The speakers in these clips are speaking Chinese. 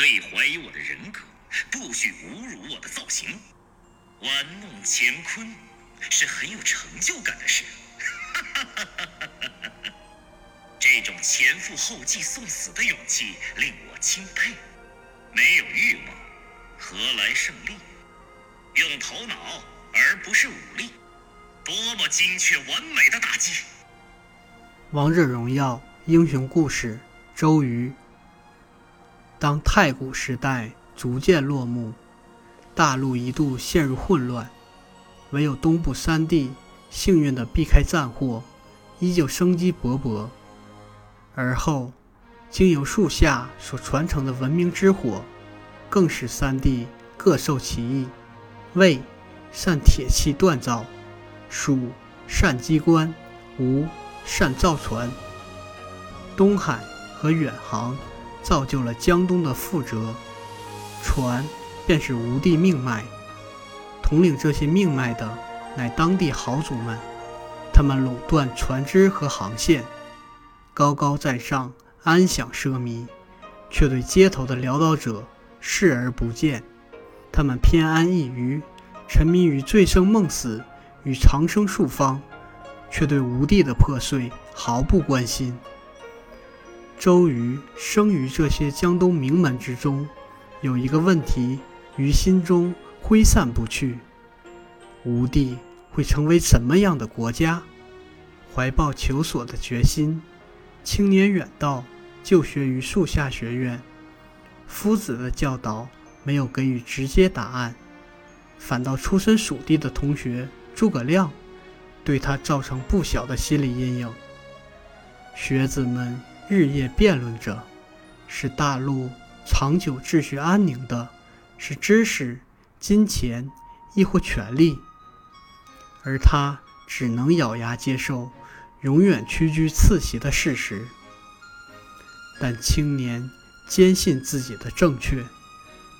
可以怀疑我的人格，不许侮辱我的造型。玩弄乾坤是很有成就感的事。这种前赴后继送死的勇气令我钦佩。没有欲望，何来胜利？用头脑而不是武力，多么精确完美的打击！王者荣耀英雄故事：周瑜。当太古时代逐渐落幕，大陆一度陷入混乱，唯有东部三地幸运地避开战祸，依旧生机勃勃。而后，经由树下所传承的文明之火，更使三地各受其意。魏善铁器锻造，蜀善机关，吴善造船。东海和远航造就了江东的覆辙，船便是吴地命脉。统领这些命脉的乃当地豪族们，他们垄断船只和航线，高高在上。安享奢靡，却对街头的潦倒者视而不见。他们偏安一隅，沉迷于醉生梦死与长生术方，却对吴地的破碎毫不关心。周瑜生于这些江东名门之中，有一个问题于心中挥散不去：吴地会成为什么样的国家？怀抱求索的决心。青年远道就学于树下学院，夫子的教导没有给予直接答案，反倒出身蜀地的同学诸葛亮对他造成不小的心理阴影。学子们日夜辩论着：使大陆长久秩序安宁的是知识、金钱，亦或权力？而他只能咬牙接受。永远屈居次席的事实，但青年坚信自己的正确，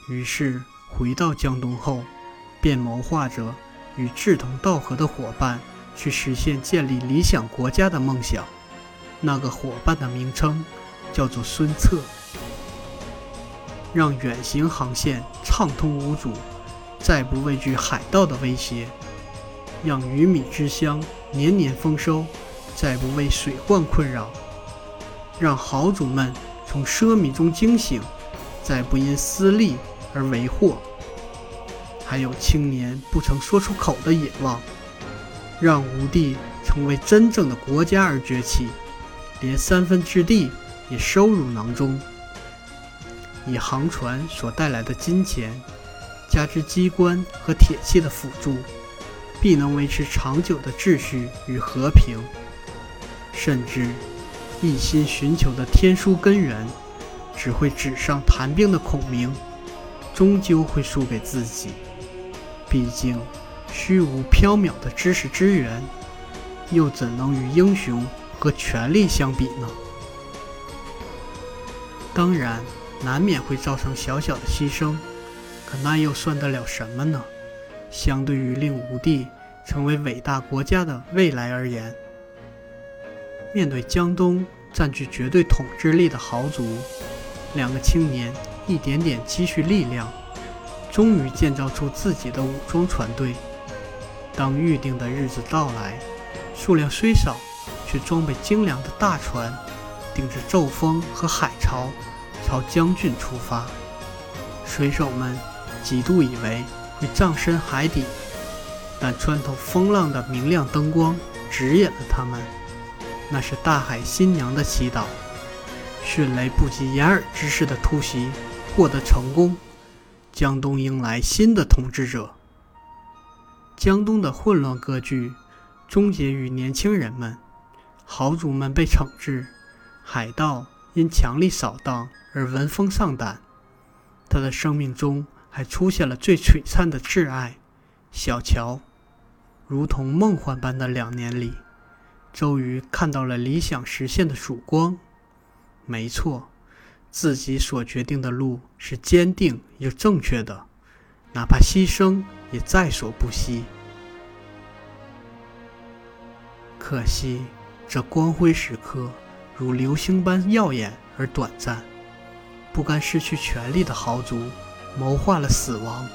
于是回到江东后，便谋划着与志同道合的伙伴去实现建立理想国家的梦想。那个伙伴的名称叫做孙策，让远行航线畅通无阻，再不畏惧海盗的威胁，让鱼米之乡年年丰收。再不为水患困扰，让豪族们从奢靡中惊醒，再不因私利而为祸。还有青年不曾说出口的野望，让吴地成为真正的国家而崛起，连三分之地也收入囊中。以航船所带来的金钱，加之机关和铁器的辅助，必能维持长久的秩序与和平。甚至一心寻求的天书根源，只会纸上谈兵的孔明，终究会输给自己。毕竟，虚无缥缈的知识之源，又怎能与英雄和权力相比呢？当然，难免会造成小小的牺牲，可那又算得了什么呢？相对于令吴地成为伟大国家的未来而言。面对江东占据绝对统治力的豪族，两个青年一点点积蓄力量，终于建造出自己的武装船队。当预定的日子到来，数量虽少，却装备精良的大船，顶着骤风和海潮，朝江郡出发。水手们几度以为会葬身海底，但穿透风浪的明亮灯光指引了他们。那是大海新娘的祈祷。迅雷不及掩耳之势的突袭获得成功，江东迎来新的统治者。江东的混乱割据终结于年轻人们，豪族们被惩治，海盗因强力扫荡而闻风丧胆。他的生命中还出现了最璀璨的挚爱——小乔。如同梦幻般的两年里。周瑜看到了理想实现的曙光。没错，自己所决定的路是坚定又正确的，哪怕牺牲也在所不惜。可惜，这光辉时刻如流星般耀眼而短暂。不甘失去权力的豪族，谋划了死亡。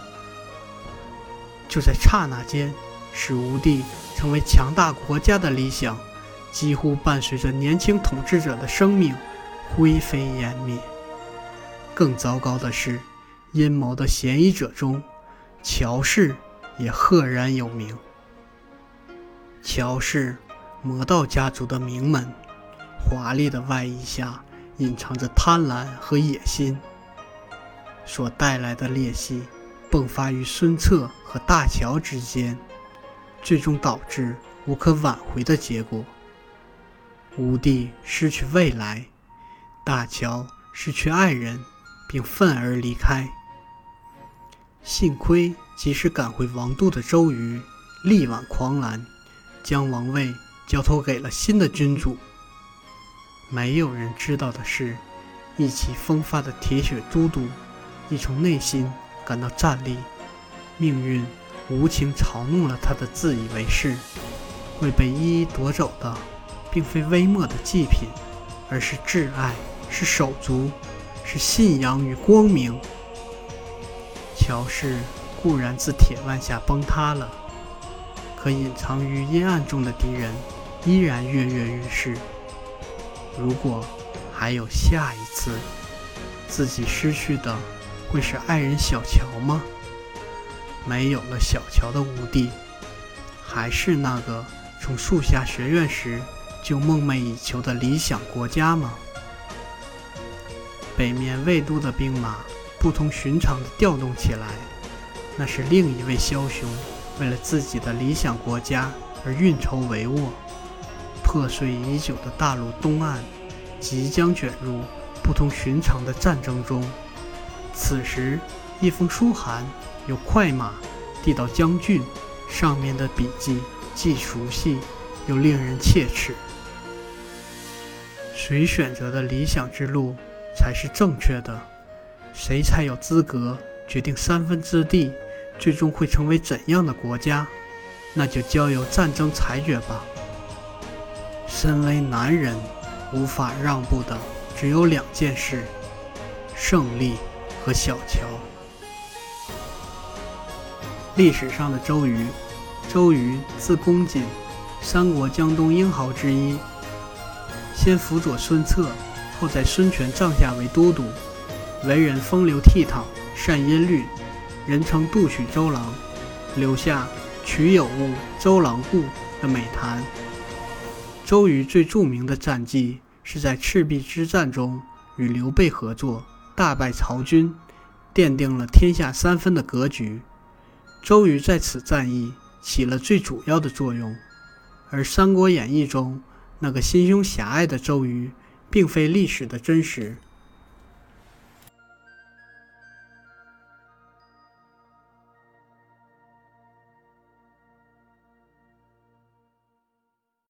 就在刹那间，使吴地成为强大国家的理想，几乎伴随着年轻统治者的生命灰飞烟灭。更糟糕的是，阴谋的嫌疑者中，乔氏也赫然有名。乔氏，魔道家族的名门，华丽的外衣下隐藏着贪婪和野心，所带来的裂隙。迸发于孙策和大乔之间，最终导致无可挽回的结果。吴地失去未来，大乔失去爱人，并愤而离开。幸亏及时赶回王都的周瑜力挽狂澜，将王位交托给了新的君主。没有人知道的是，意气风发的铁血都督已从内心。感到战栗，命运无情嘲弄了他的自以为是。会被一一夺走的，并非微末的祭品，而是挚爱，是手足，是信仰与光明。乔氏固然自铁腕下崩塌了，可隐藏于阴暗中的敌人依然跃跃欲试。如果还有下一次，自己失去的。会是爱人小乔吗？没有了小乔的吴地，还是那个从树下学院时就梦寐以求的理想国家吗？北面魏都的兵马不同寻常的调动起来，那是另一位枭雄为了自己的理想国家而运筹帷幄。破碎已久的大陆东岸即将卷入不同寻常的战争中。此时，一封书函由快马递到将军，上面的笔迹既熟悉又令人切齿。谁选择的理想之路才是正确的？谁才有资格决定三分之地最终会成为怎样的国家？那就交由战争裁决吧。身为男人，无法让步的只有两件事：胜利。和小乔，历史上的周瑜，周瑜字公瑾，三国江东英豪之一。先辅佐孙策，后在孙权帐下为都督，为人风流倜傥，善音律，人称杜许周郎，留下“曲有误，周郎顾”的美谈。周瑜最著名的战绩是在赤壁之战中与刘备合作。大败曹军，奠定了天下三分的格局。周瑜在此战役起了最主要的作用，而《三国演义》中那个心胸狭隘的周瑜，并非历史的真实。